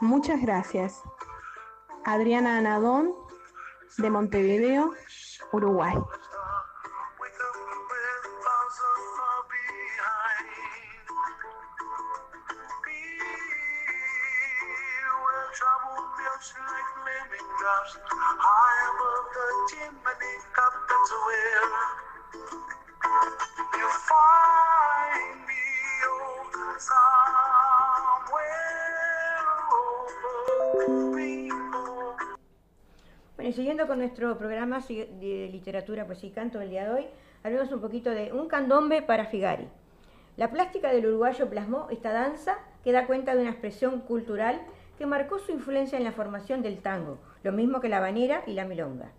Muchas gracias. Adriana Anadón, de Montevideo, Uruguay. Y siguiendo con nuestro programa de literatura, pues y canto del día de hoy, hablemos un poquito de un candombe para Figari. La plástica del uruguayo plasmó esta danza que da cuenta de una expresión cultural que marcó su influencia en la formación del tango, lo mismo que la banera y la milonga.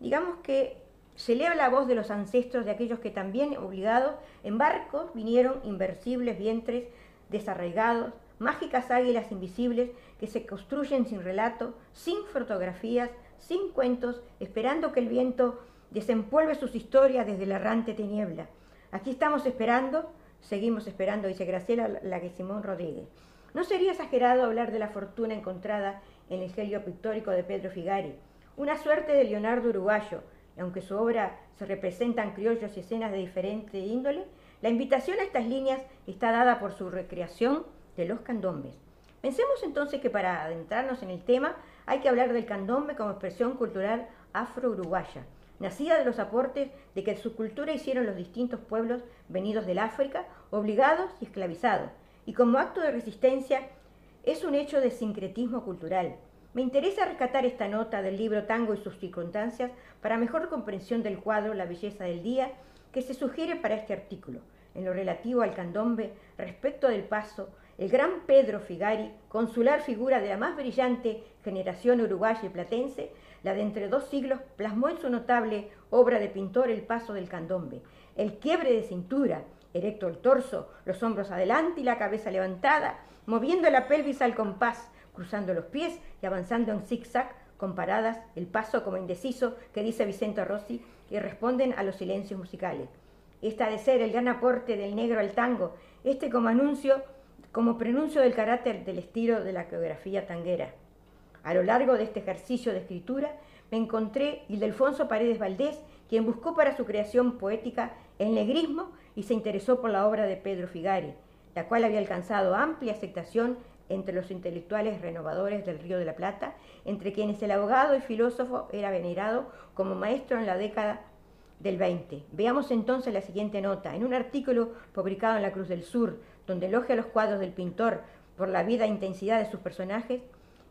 Digamos que se eleva la voz de los ancestros de aquellos que también, obligados, en barcos vinieron inversibles vientres desarraigados, mágicas águilas invisibles que se construyen sin relato, sin fotografías, sin cuentos, esperando que el viento desempolve sus historias desde la errante tiniebla. Aquí estamos esperando, seguimos esperando, dice Graciela Simón Rodríguez. No sería exagerado hablar de la fortuna encontrada en el gelio pictórico de Pedro Figari, una suerte de Leonardo uruguayo, y aunque su obra se representan criollos y escenas de diferente índole, la invitación a estas líneas está dada por su recreación de los candombes. Pensemos entonces que para adentrarnos en el tema hay que hablar del candombe como expresión cultural afro-uruguaya, nacida de los aportes de que su cultura hicieron los distintos pueblos venidos del África, obligados y esclavizados, y como acto de resistencia es un hecho de sincretismo cultural. Me interesa rescatar esta nota del libro Tango y sus circunstancias para mejor comprensión del cuadro La belleza del día que se sugiere para este artículo. En lo relativo al candombe, respecto del paso, el gran Pedro Figari, consular figura de la más brillante generación uruguaya y platense, la de entre dos siglos, plasmó en su notable obra de pintor el paso del candombe, el quiebre de cintura, erecto el torso, los hombros adelante y la cabeza levantada, moviendo la pelvis al compás, cruzando los pies y avanzando en zigzag, comparadas el paso como indeciso que dice Vicente Rossi, que responden a los silencios musicales. Esta ha de ser el gran aporte del negro al tango, este como anuncio, como pronuncio del carácter del estilo de la geografía tanguera. A lo largo de este ejercicio de escritura me encontré Ildefonso Paredes Valdés, quien buscó para su creación poética el negrismo y se interesó por la obra de Pedro Figari, la cual había alcanzado amplia aceptación entre los intelectuales renovadores del Río de la Plata, entre quienes el abogado y filósofo era venerado como maestro en la década del 20. Veamos entonces la siguiente nota. En un artículo publicado en La Cruz del Sur, donde elogia los cuadros del pintor por la vida e intensidad de sus personajes,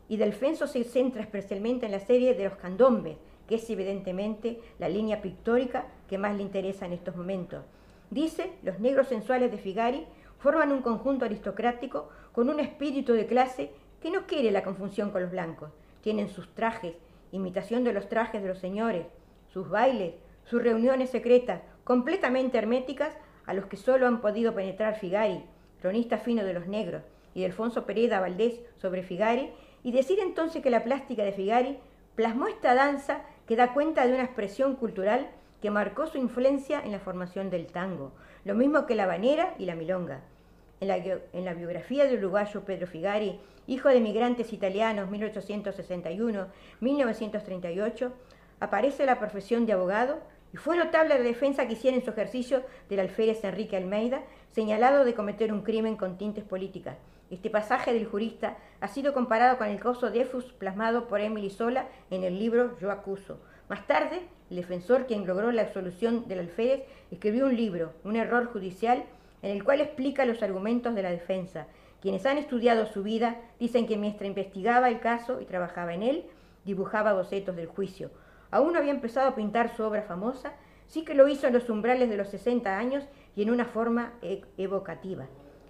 y Delfenso se centra especialmente en la serie de los candombes, que es evidentemente la línea pictórica que más le interesa en estos momentos. Dice, los negros sensuales de Figari forman un conjunto aristocrático con un espíritu de clase que no quiere la confusión con los blancos. Tienen sus trajes, imitación de los trajes de los señores, sus bailes, sus reuniones secretas, completamente herméticas a los que solo han podido penetrar Figari, cronista fino de los negros, y de Alfonso Pereda Valdés sobre Figari, y decir entonces que la plástica de Figari plasmó esta danza que da cuenta de una expresión cultural que marcó su influencia en la formación del tango, lo mismo que la banera y la milonga. En la, biografía del uruguayo Pedro Figari, hijo de migrantes italianos 1861-1938, aparece la profesión de abogado y fue notable la defensa que hiciera en su ejercicio del alférez Enrique Almeida, señalado de cometer un crimen con tintes políticas. Este pasaje del jurista ha sido comparado con el caso de Efus plasmado por Emily Sola en el libro Yo acuso. Más tarde, el defensor, quien logró la absolución del alférez, escribió un libro, Un error judicial, en el cual explica los argumentos de la defensa. Quienes han estudiado su vida dicen que mientras investigaba el caso y trabajaba en él, dibujaba bocetos del juicio. Aún no había empezado a pintar su obra famosa, sí que lo hizo en los umbrales de los 60 años y en una forma e- evocativa.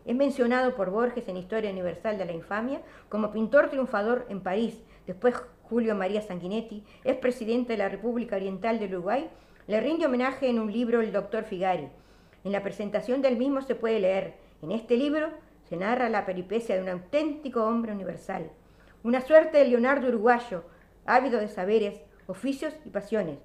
Es mencionado por Borges en Historia Universal de la Infamia como pintor triunfador en París. Después Julio María Sanguinetti, es presidente de la República Oriental del Uruguay, le rinde homenaje en un libro el doctor Figari. En la presentación del mismo se puede leer, en este libro se narra la peripecia de un auténtico hombre universal, una suerte de Leonardo uruguayo, ávido de saberes, oficios y pasiones.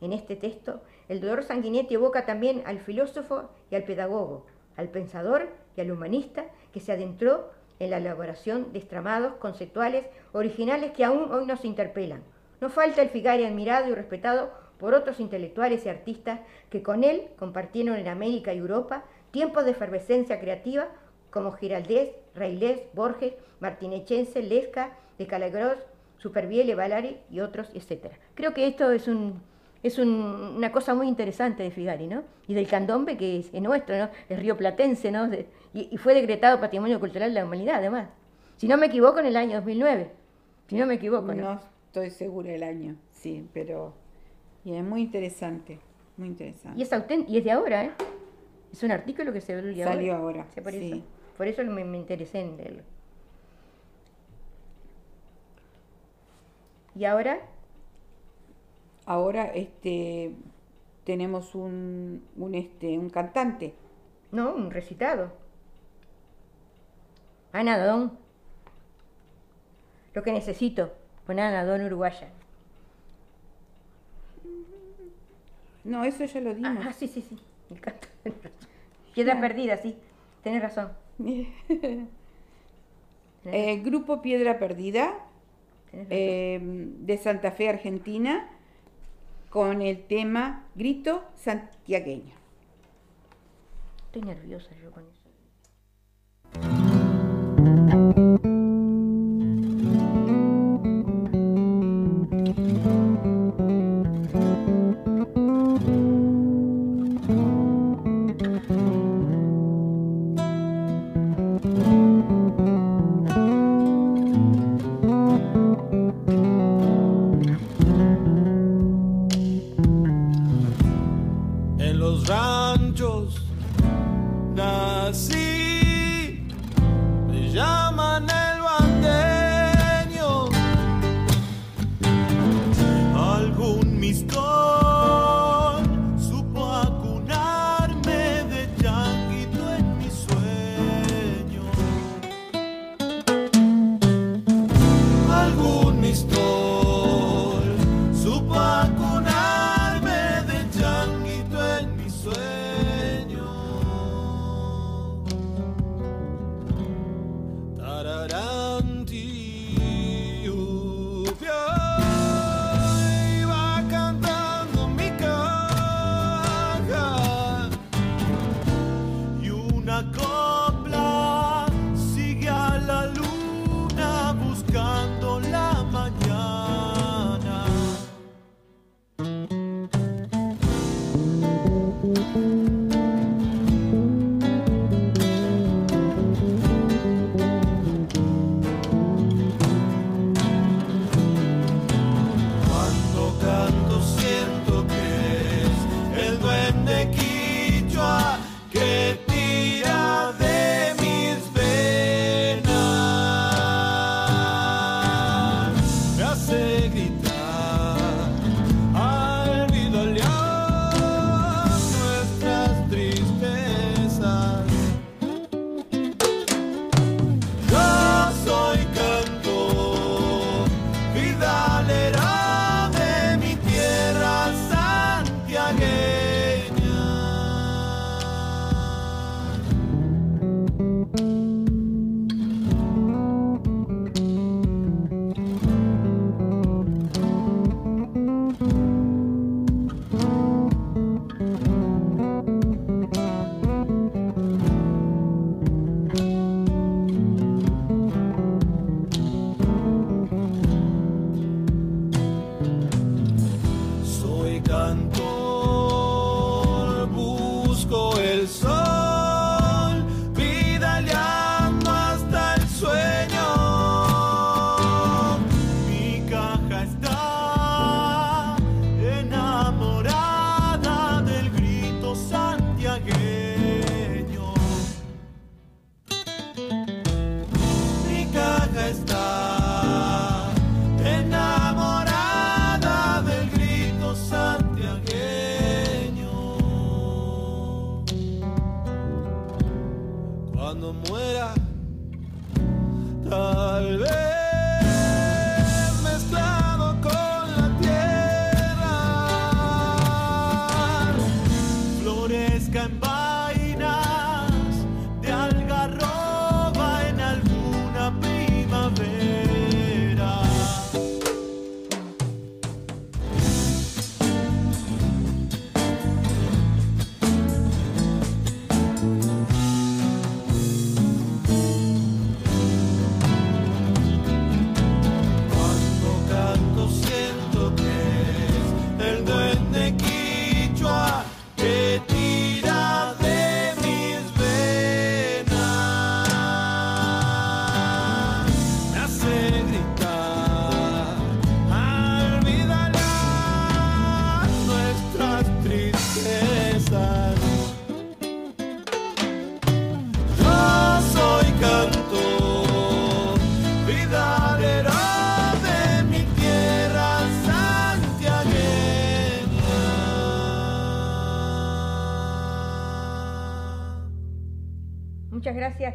En este texto, el doctor Sanguinetti evoca también al filósofo y al pedagogo, al pensador y al humanista que se adentró en la elaboración de estramados conceptuales originales que aún hoy nos interpelan. No falta el Figari admirado y respetado por otros intelectuales y artistas que con él compartieron en América y Europa tiempos de efervescencia creativa como Giraldez, Railés, Borges, Martinechense, Lesca, de Calagros, Supervielle, Valari y otros, etc. Creo que esto es un, es un- una cosa muy interesante de Figari, ¿no? Y del candombe, que es, es nuestro, ¿no? Es río platense, ¿no? De- y, y fue decretado Patrimonio Cultural de la Humanidad, además. Si no me equivoco, en el año 2009. Si no me equivoco, ¿no? No estoy segura el año, sí, pero y es muy interesante, muy interesante. Y es auténtico, y es de ahora, ¿eh? Es un artículo que se Salió ahora, Sí, por sí. eso, por eso me, me interesé en leerlo. ¿Y ahora? Ahora este tenemos un, un este un cantante. No, un recitado. Ana Don. Lo que necesito, con Ana Don uruguaya. No, eso ya lo dimos. Ah, sí, sí, sí. El canto. Piedra Claro. perdida, sí. Tienes razón. Eh, Grupo Piedra Perdida tenés eh, de Santa Fe, Argentina, con el tema Grito Santiagueño. Estoy nerviosa yo con eso.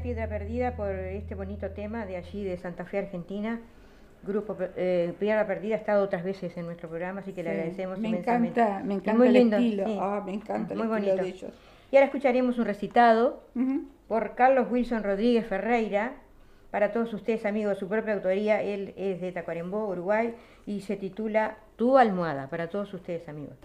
Piedra Perdida por este bonito tema de allí de Santa Fe, Argentina. Grupo eh, Piedra Perdida ha estado otras veces en nuestro programa, así que le agradecemos me inmensamente. encanta, me encanta muy el lindo, estilo. sí. Ah, me encanta el Muy estilo bonito. de ellos. Y ahora escucharemos un recitado por Carlos Wilson Rodríguez Ferreira. Para todos ustedes, amigos de su propia autoría, él es de Tacuarembó, Uruguay, y se titula Tu almohada. Para todos ustedes, amigos.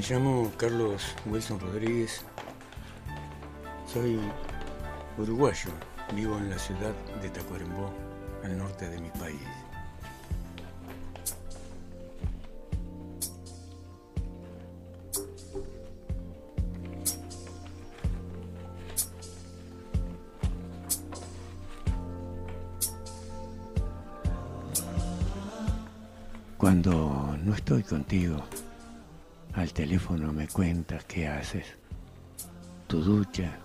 Me llamo Carlos Wilson Rodríguez. Soy uruguayo. Vivo en la ciudad de Tacuarembó, al norte de mi país. Cuando no estoy contigo, al teléfono me cuentas qué haces, tu ducha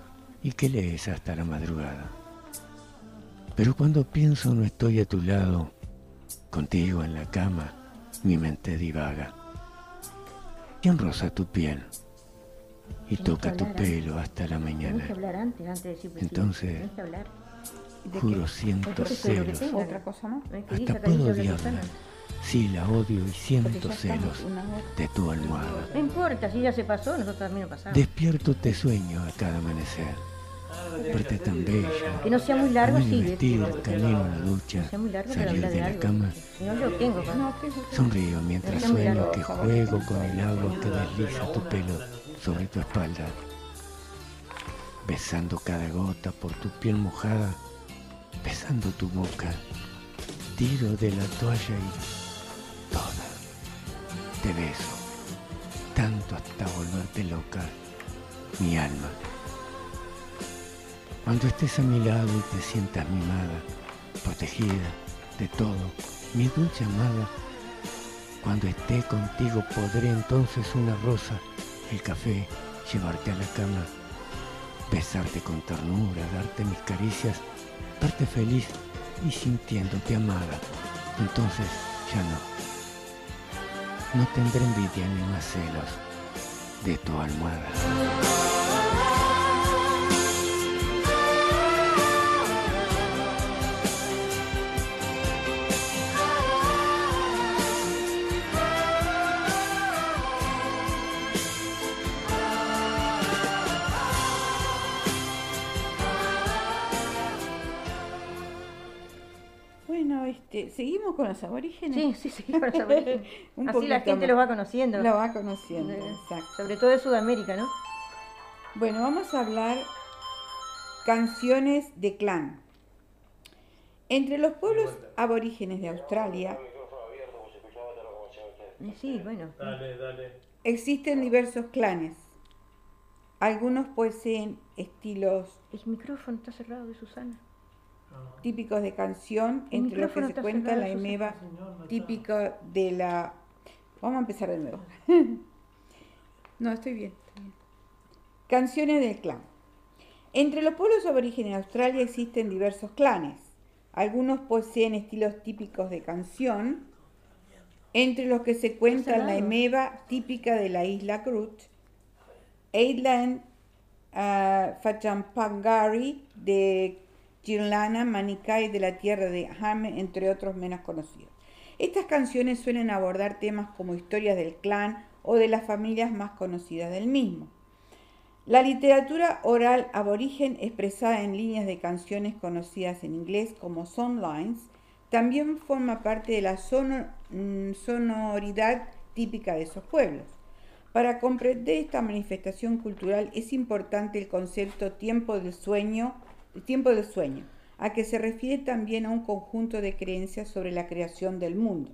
y qué lees hasta la madrugada. Pero cuando pienso no estoy a tu lado, contigo en la cama, mi mente divaga. ¿Quién roza tu piel y toca tu pelo hasta la mañana? pues. Entonces, Tenés que hablar. ¿De Juro siento Porque eso es lo que celos. Hasta puedo odiarla. Sí, la odio y siento celos de tu almohada. No importa, si ya se pasó, nosotros también lo pasamos. Despierto te sueño a cada amanecer. Verte tan bella. Que no sea muy largo, sí. vestido, camino a la Que ducha, no sea muy largo, salir de de la algo. cama. No, yo tengo. No. Sonrío mientras sueño largo, que juego con el agua que desliza tu pelo sobre tu espalda. Besando cada gota por tu piel mojada, besando tu boca. Tiro de la toalla y toda. Te beso, tanto hasta volverte loca, mi alma. Cuando estés a mi lado y te sientas mimada, protegida de todo, mi dulce amada, cuando esté contigo podré entonces una rosa, el café, llevarte a la cama, besarte con ternura, darte mis caricias, verte feliz y sintiéndote amada. Entonces ya no. No tendré envidia ni más celos de tu almohada. Seguimos con los aborígenes. Sí, sí, sí, con los aborígenes. Un Así la gente más. los va conociendo. Lo va conociendo, Eh, exacto. Sobre todo de Sudamérica, ¿no? Bueno, vamos a hablar canciones de clan. Entre los pueblos aborígenes de Australia Sí, bueno. Dale, dale. existen diversos clanes. Algunos poseen estilos El micrófono está cerrado de Susana. Típicos de canción, El entre los que se cuenta la emeva típica de la... Vamos a empezar de nuevo. no, estoy bien, estoy bien. Canciones del clan. Entre los pueblos aborígenes de Australia existen diversos clanes. Algunos poseen estilos típicos de canción, entre los que se cuentan la emeva típica de la isla Grut, Eidland uh, Fachampangari de Girlana, Manikai de la tierra de Hame, entre otros menos conocidos. Estas canciones suelen abordar temas como historias del clan o de las familias más conocidas del mismo. La literatura oral aborigen expresada en líneas de canciones conocidas en inglés como songlines también forma parte de la mm, sonoridad típica de esos pueblos. Para comprender esta manifestación cultural es importante el concepto tiempo del sueño, tiempo del sueño, a que se refiere también a un conjunto de creencias sobre la creación del mundo.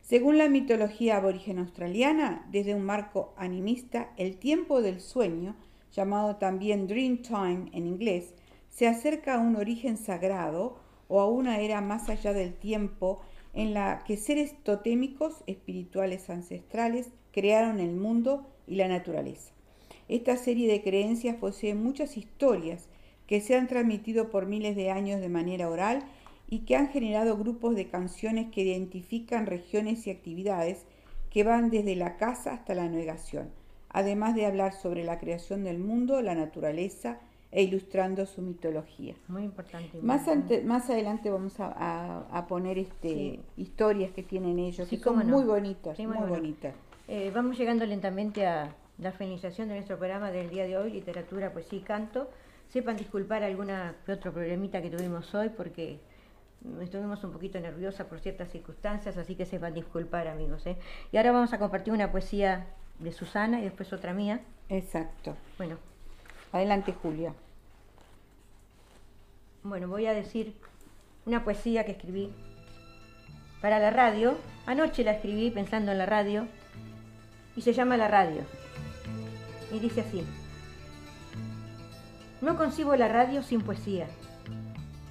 Según la mitología aborigen australiana, desde un marco animista, el tiempo del sueño, llamado también Dream Time en inglés, se acerca a un origen sagrado o a una era más allá del tiempo en la que seres totémicos espirituales ancestrales crearon el mundo y la naturaleza. Esta serie de creencias posee muchas historias que se han transmitido por miles de años de manera oral y que han generado grupos de canciones que identifican regiones y actividades que van desde la caza hasta la navegación, además de hablar sobre la creación del mundo, la naturaleza e ilustrando su mitología. Muy importante. Más, ante- más adelante vamos a, a- a poner este, Sí. historias que tienen ellos, Sí, que son no. muy bonitas, Sí, muy, muy bueno. bonitas. Eh, vamos llegando lentamente a la finalización de nuestro programa del día de hoy, literatura, poesía y canto. Sepan disculpar alguna que otro problemita que tuvimos hoy porque estuvimos un poquito nerviosa por ciertas circunstancias, así que sepan disculpar amigos. ¿eh? Y ahora vamos a compartir una poesía de Susana y después otra mía. Exacto. Bueno, Adelante, Julia. Bueno, voy a decir una poesía que escribí para la radio. Anoche la escribí pensando en la radio y se llama La radio. Y dice así. No concibo la radio sin poesía,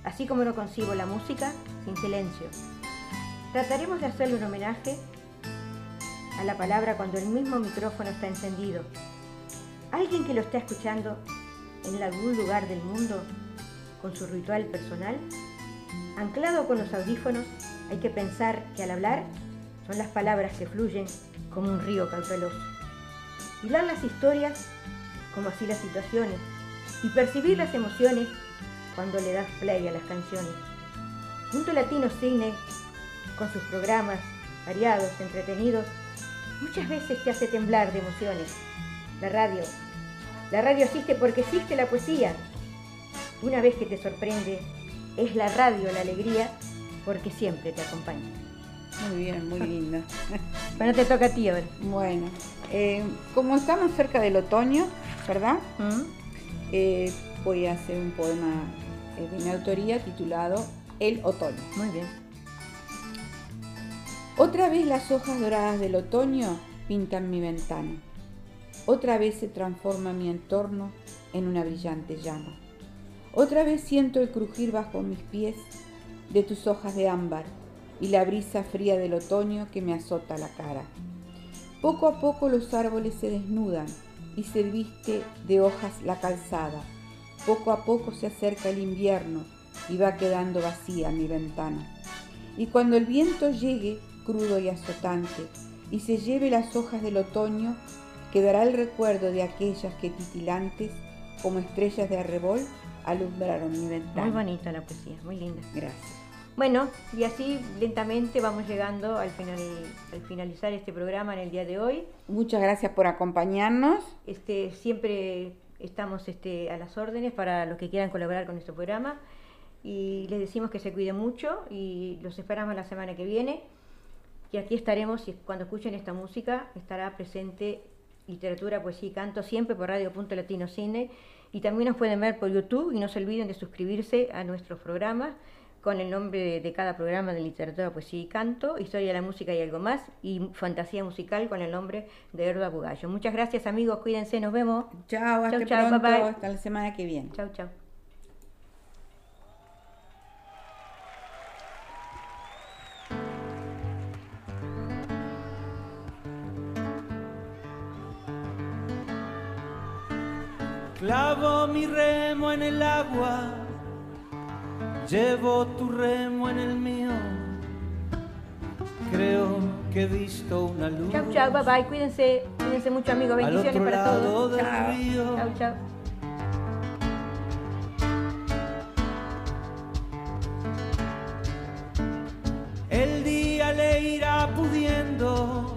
así como no concibo la música sin silencio. Trataremos de hacerle un homenaje a la palabra cuando el mismo micrófono está encendido. Alguien que lo está escuchando en algún lugar del mundo con su ritual personal, anclado con los audífonos, hay que pensar que al hablar son las palabras que fluyen como un río cauteloso. Hilar las historias como así las situaciones y percibir las emociones cuando le das play a las canciones. Punto Latino Cine, con sus programas variados, entretenidos, muchas veces te hace temblar de emociones. La radio. La radio existe porque existe la poesía. Una vez que te sorprende, es la radio la alegría porque siempre te acompaña. Muy bien, muy linda. Bueno, te toca a ti ahora. Bueno, eh, como estamos cerca del otoño, ¿verdad? ¿Mm? Eh, voy a hacer un poema eh, de mi autoría titulado El otoño. Muy bien. Otra vez las hojas doradas del otoño pintan mi ventana. Otra vez se transforma mi entorno en una brillante llama. Otra vez siento el crujir bajo mis pies de tus hojas de ámbar y la brisa fría del otoño que me azota la cara. Poco a poco los árboles se desnudan y se viste de hojas la calzada. Poco a poco se acerca el invierno y va quedando vacía mi ventana. Y cuando el viento llegue, crudo y azotante, y se lleve las hojas del otoño, quedará el recuerdo de aquellas que titilantes, como estrellas de arrebol, alumbraron mi ventana. Muy bonita la poesía, muy linda. Gracias. Bueno, y así lentamente vamos llegando al, final, al finalizar este programa en el día de hoy. Muchas gracias por acompañarnos. Este, siempre estamos este, a las órdenes para los que quieran colaborar con nuestro programa. y les decimos que se cuiden mucho y los esperamos la semana que viene. Y aquí estaremos, y cuando escuchen esta música, estará presente literatura, poesía y canto siempre por Radio Punto Latino Cine. Y también nos pueden ver por YouTube y no se olviden de suscribirse a nuestros programas con el nombre de, cada programa de literatura, poesía y canto, historia de la música y algo más, y fantasía musical con el nombre de Erda Bugallo. Muchas gracias amigos, cuídense, nos vemos. Chao, hasta pronto, hasta la semana que viene. Chao, chao. Clavo mi remo en el agua, Llevo tu remo en el mío. Creo que he visto una luz. Chau, chau, bye bye. Cuídense, cuídense mucho, amigos. Bendiciones para todos. Chau. Río. chau, chau. El día le irá pudiendo